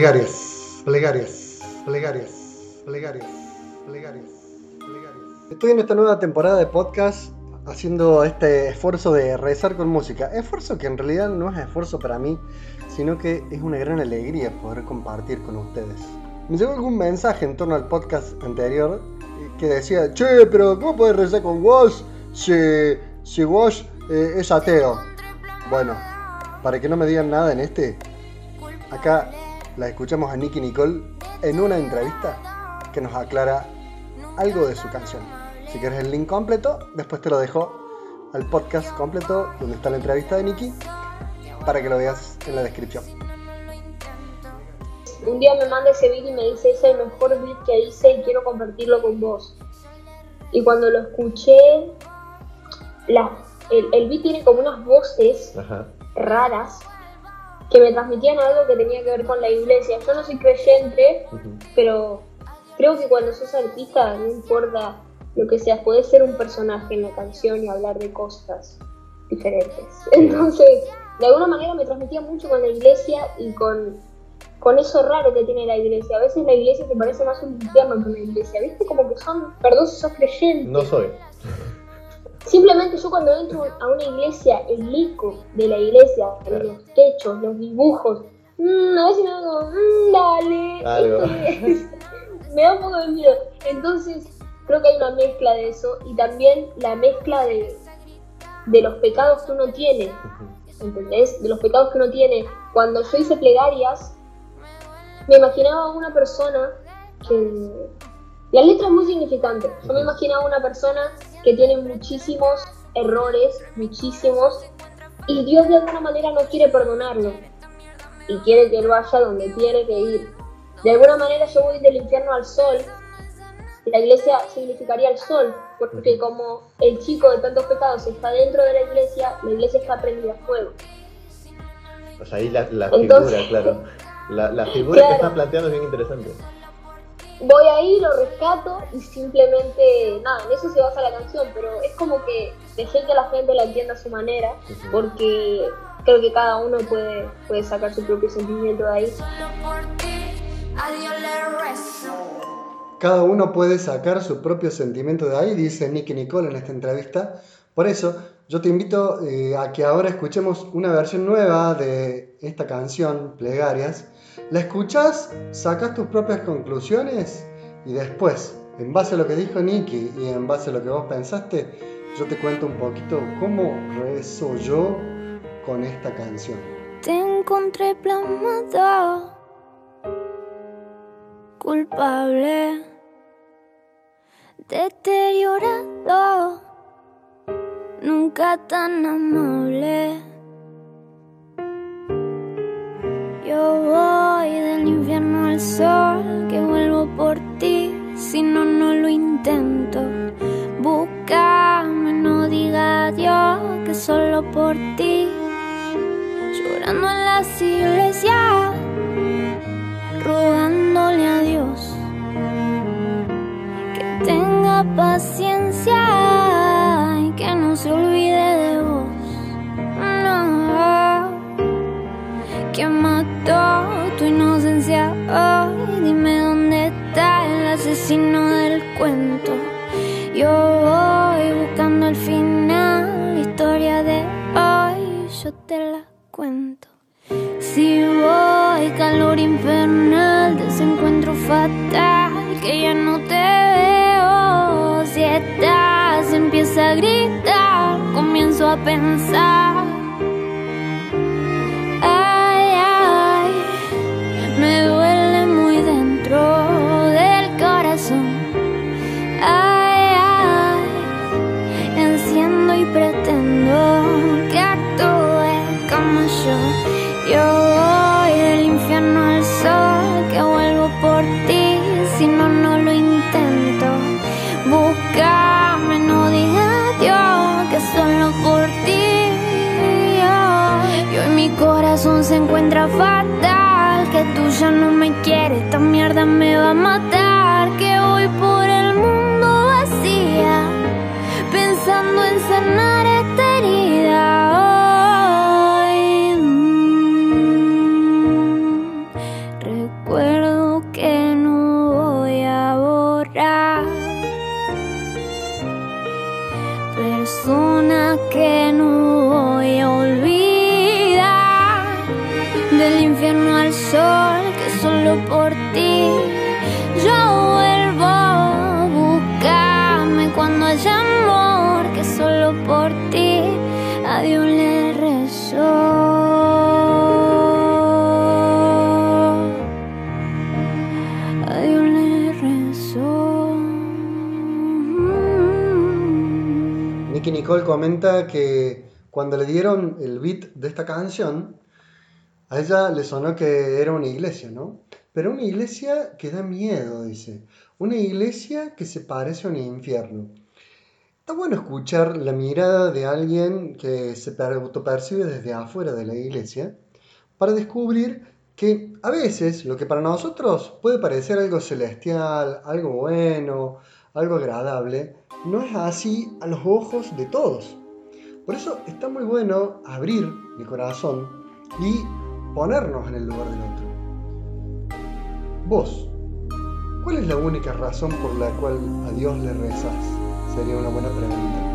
Plegarias, plegarias, plegarias, plegarias, plegarias, plegarias. Estoy en esta nueva temporada de podcast haciendo este esfuerzo de rezar con música. Esfuerzo que en realidad no es esfuerzo para mí, sino que es una gran alegría poder compartir con ustedes. Me llegó algún mensaje en torno al podcast anterior que decía, che, pero ¿cómo puedes rezar con vos si, si vos eh, es ateo? Bueno, para que no me digan nada en este, acá la escuchamos a Nicky Nicole en una entrevista que nos aclara algo de su canción. Si quieres el link completo, después te lo dejo al podcast completo donde está la entrevista de Nicky para que lo veas en la descripción. Un día me manda ese beat y me dice, es el mejor beat que hice y quiero compartirlo con vos. Y cuando lo escuché, la, el, el beat tiene como unas voces raras que me transmitían algo que tenía que ver con la iglesia. Yo no soy creyente, pero creo que cuando sos artista, no importa lo que seas, puedes ser un personaje en la canción y hablar de cosas diferentes. Entonces, de alguna manera me transmitía mucho con la iglesia y con, con eso raro que tiene la iglesia. A veces la iglesia te parece más un infierno que una iglesia, ¿viste? Como que son, perdón si sos creyente. No soy. Simplemente yo cuando entro a una iglesia, el ico de la iglesia, los techos, los dibujos, mmm, a veces me hago, mmm, dale, Algo. me da un poco de miedo. Entonces, creo que hay una mezcla de eso y también la mezcla de, de los pecados que uno tiene, ¿entendés? De los pecados que uno tiene. Cuando yo hice plegarias, me imaginaba a una persona que... La letra es muy significante. Yo me imaginaba a una persona que tiene muchísimos errores, muchísimos, y Dios de alguna manera no quiere perdonarlo. Y quiere que él vaya donde tiene que ir. De alguna manera yo voy del infierno al sol. La iglesia significaría el sol, porque como el chico de tantos pecados está dentro de la iglesia, la iglesia está prendida a fuego. Sea, ahí la, la Entonces- figura, claro. La, la figura Claro. que estás planteando es bien interesante. Voy ahí, lo rescato y simplemente, nada, en eso se basa la canción, pero es como que dejé que la gente la entienda a su manera, porque creo que cada uno puede, puede sacar su propio sentimiento de ahí. Cada uno puede sacar su propio sentimiento de ahí, dice Nicky Nicole en esta entrevista. Por eso, yo te invito eh, a que ahora escuchemos una versión nueva de esta canción, Plegarias. La escuchás, sacas tus propias conclusiones y después, en base a lo que dijo Nicky y en base a lo que vos pensaste, yo te cuento un poquito cómo rezo yo con esta canción. Te encontré plasmado, culpable, deteriorado, nunca tan amable. Yo voy del infierno al sol, que vuelvo por ti, si no, no lo intento. Búscame, no diga adiós, que solo por ti llorando en las iglesias, rogándole a Dios que tenga paciencia asesino del cuento. Yo voy buscando el final, la historia de hoy, yo te la cuento. Si voy, calor infernal, desencuentro fatal, que ya no te veo. Si estás, empieza a gritar, comienzo a pensar. Nicky Nicole comenta que cuando le dieron el beat de esta canción, a ella le sonó que era una iglesia, ¿no? Pero una iglesia que da miedo, dice. Una iglesia que se parece a un infierno. Está bueno escuchar la mirada de alguien que se autopercibe desde afuera de la iglesia para descubrir que a veces lo que para nosotros puede parecer algo celestial, algo bueno, algo agradable, no es así a los ojos de todos. Por eso está muy bueno abrir el corazón y ponernos en el lugar del otro. Vos, ¿cuál es la única razón por la cual a Dios le rezas? Sería una buena pregunta.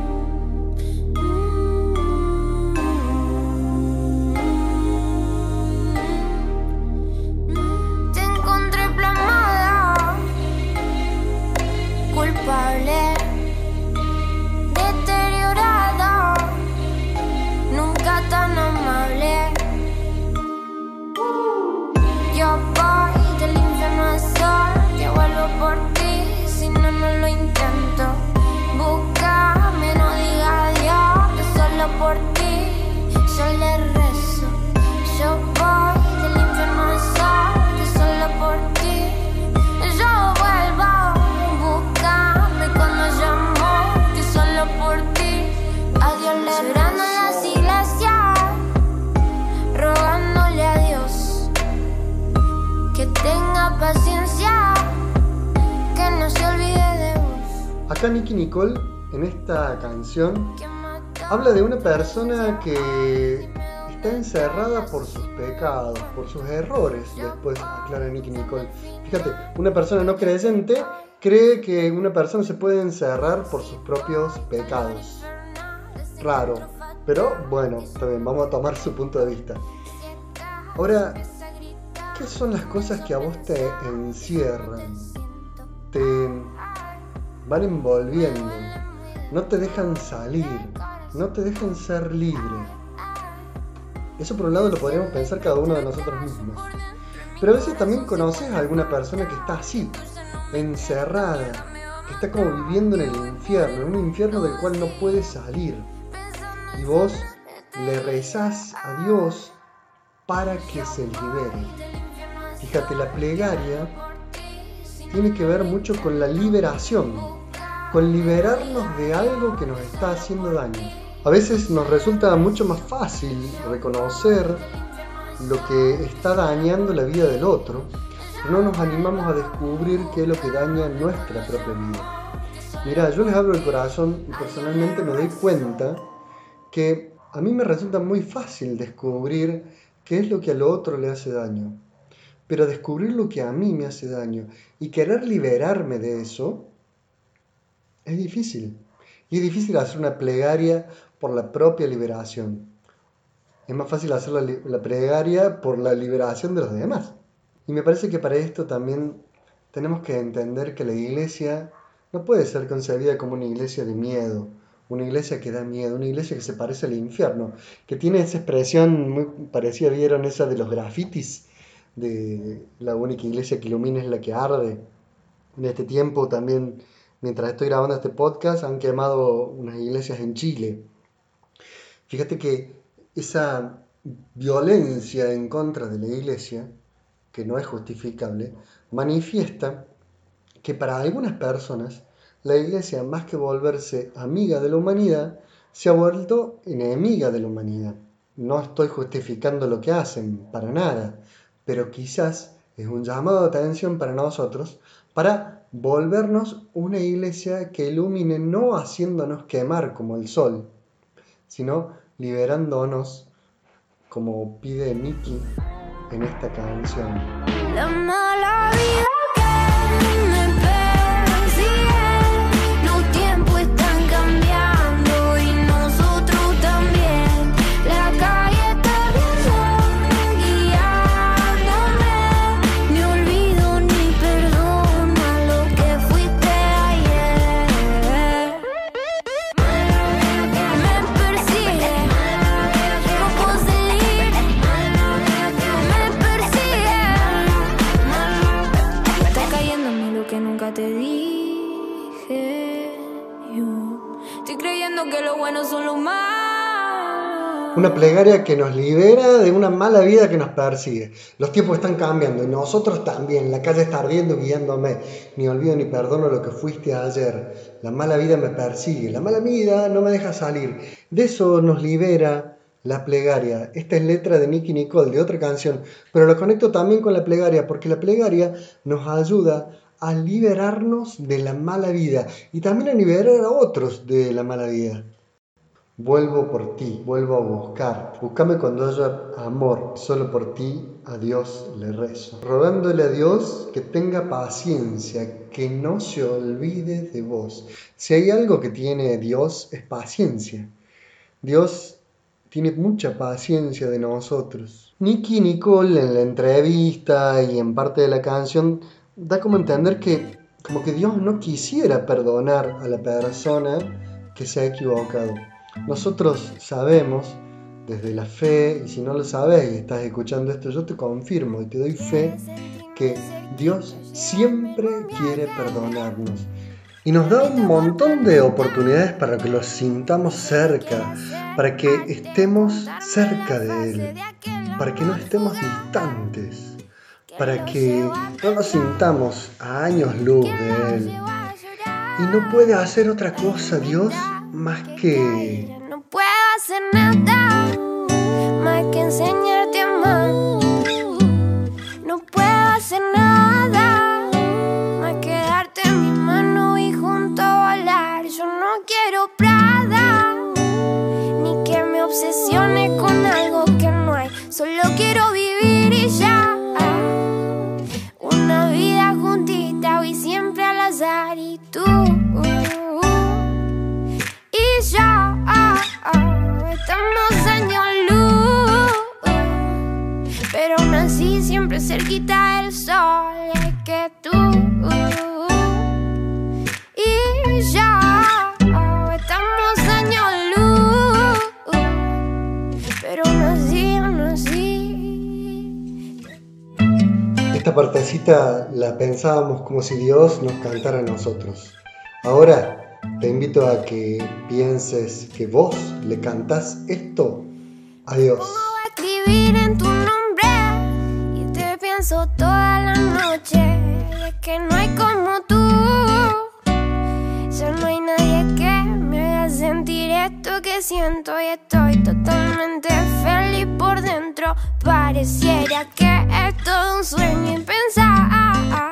Acá Nicky Nicole, en esta canción, habla de una persona que está encerrada por sus pecados, por sus errores, después aclara Nicky Nicole. Fíjate, una persona no creyente cree que una persona se puede encerrar por sus propios pecados. Raro, pero bueno, bien, vamos a tomar su punto de vista. Ahora, ¿qué son las cosas que a vos te encierran? Te van envolviendo, no te dejan salir, no te dejan ser libre. Eso por un lado lo podríamos pensar cada uno de nosotros mismos. Pero a veces también conoces a alguna persona que está así, encerrada, que está como viviendo en el infierno, en un infierno del cual no puede salir. Y vos le rezás a Dios para que se libere. Fíjate, la plegaria tiene que ver mucho con la liberación, con liberarnos de algo que nos está haciendo daño. A veces nos resulta mucho más fácil reconocer lo que está dañando la vida del otro, pero no nos animamos a descubrir qué es lo que daña nuestra propia vida. Mira, yo les abro el corazón y personalmente me doy cuenta que a mí me resulta muy fácil descubrir qué es lo que al otro le hace daño. Pero descubrir lo que a mí me hace daño y querer liberarme de eso es difícil. Y es difícil hacer una plegaria por la propia liberación. Es más fácil hacer la, la plegaria por la liberación de los demás. Y me parece que para esto también tenemos que entender que la iglesia no puede ser concebida como una iglesia de miedo, una iglesia que da miedo, una iglesia que se parece al infierno, que tiene esa expresión muy parecida, vieron esa de los grafitis, de la única iglesia que ilumina es la que arde. En este tiempo también, mientras estoy grabando este podcast, han quemado unas iglesias en Chile. Fíjate que esa violencia en contra de la iglesia, que no es justificable, manifiesta que para algunas personas la iglesia, más que volverse amiga de la humanidad, se ha vuelto enemiga de la humanidad. No estoy justificando lo que hacen, para nada, pero quizás es un llamado de atención para nosotros para volvernos una iglesia que ilumine no haciéndonos quemar como el sol, sino liberándonos como pide Nicky en esta canción. Una plegaria que nos libera de una mala vida que nos persigue. Los tiempos están cambiando y nosotros también. La calle está ardiendo guiándome. Ni olvido ni perdono lo que fuiste ayer. La mala vida me persigue. La mala vida no me deja salir. De eso nos libera la plegaria. Esta es letra de Nicky Nicole, de otra canción, pero lo conecto también con la plegaria porque la plegaria nos ayuda a liberarnos de la mala vida y también a liberar a otros de la mala vida. Vuelvo por ti, vuelvo a buscar. Búscame cuando haya amor, solo por ti a Dios le rezo. Rogándole a Dios que tenga paciencia, que no se olvide de vos. Si hay algo que tiene Dios es paciencia. Dios tiene mucha paciencia de nosotros. Nicky Nicole en la entrevista y en parte de la canción da como entender que como que Dios no quisiera perdonar a la persona que se ha equivocado. Nosotros sabemos desde la fe, y si no lo sabes y estás escuchando esto, yo te confirmo y te doy fe que Dios siempre quiere perdonarnos. Y nos da un montón de oportunidades para que lo sintamos cerca, para que estemos cerca de Él, para que no estemos distantes para que no nos sintamos a años luz de Él. Y no puede hacer otra cosa Dios más que... No puedo hacer nada pensábamos como si Dios nos cantara a nosotros. Ahora te invito a que pienses que vos le cantás esto a Dios. Escribir en tu nombre y te pienso toda la noche. Y es que no hay como tú. Ya no hay nadie que me haga sentir esto que siento y estoy totalmente feliz por dentro. Pareciera que es todo un sueño y pensar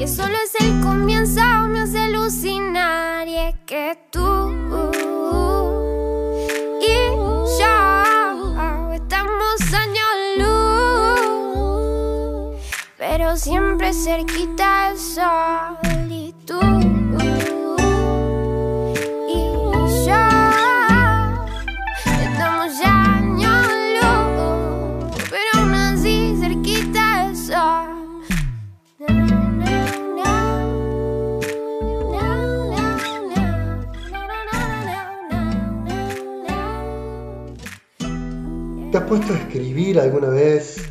que solo es el comienzo me hace alucinar y es que tú y yo estamos años luz, pero siempre cerquita del sol ¿Te has puesto a escribir alguna vez?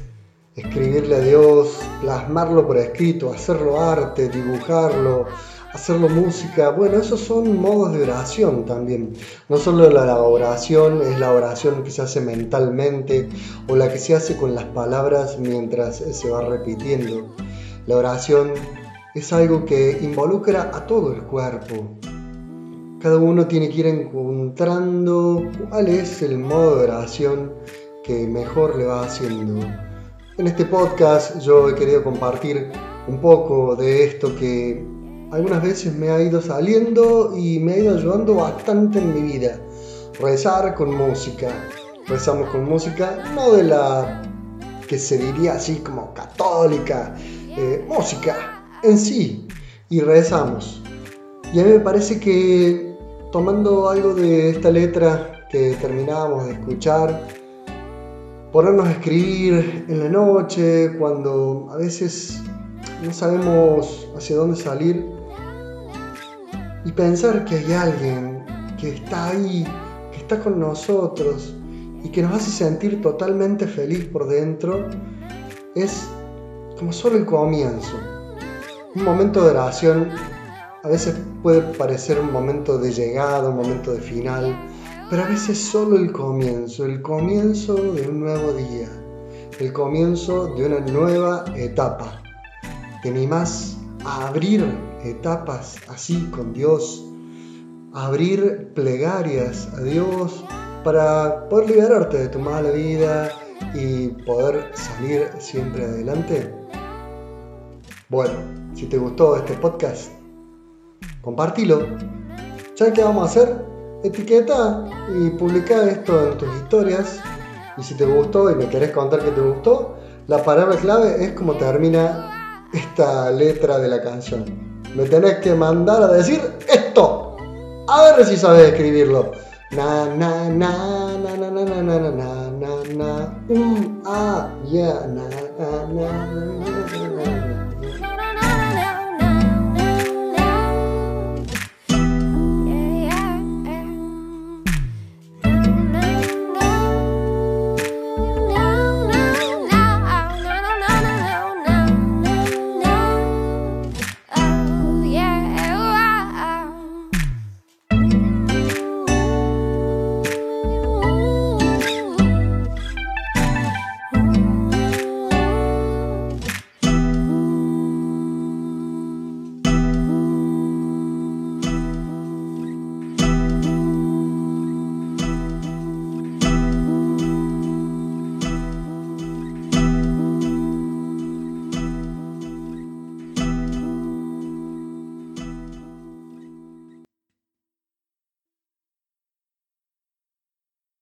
Escribirle a Dios, plasmarlo por escrito, hacerlo arte, dibujarlo, hacerlo música. Bueno, esos son modos de oración también. No solo la oración es la oración que se hace mentalmente o la que se hace con las palabras mientras se va repitiendo. La oración es algo que involucra a todo el cuerpo. Cada uno tiene que ir encontrando cuál es el modo de oración que mejor le va haciendo. En este podcast yo he querido compartir un poco de esto que algunas veces me ha ido saliendo y me ha ido ayudando bastante en mi vida. Rezar con música. Rezamos con música, no de la que se diría así como católica, eh, música en sí. Y rezamos. Y a mí me parece que tomando algo de esta letra que terminábamos de escuchar, ponernos a escribir en la noche, cuando a veces no sabemos hacia dónde salir, y pensar que hay alguien que está ahí, que está con nosotros y que nos hace sentir totalmente feliz por dentro, es como solo el comienzo. Un momento de oración a veces puede parecer un momento de llegada, un momento de final, pero a veces solo el comienzo, el comienzo de un nuevo día, el comienzo de una nueva etapa. ¿Te animás a abrir etapas así con Dios? Abrir plegarias a Dios para poder liberarte de tu mala vida y poder salir siempre adelante? Bueno, si te gustó este podcast, compartilo. ¿Sabes qué vamos a hacer? Etiqueta y publica esto en tus historias. Y si te gustó y me querés contar que te gustó, la palabra clave es como termina esta letra de la canción. Me tenés que mandar a decir esto. A ver si sabes escribirlo. Na na na na na na na na na na na na um ah na na na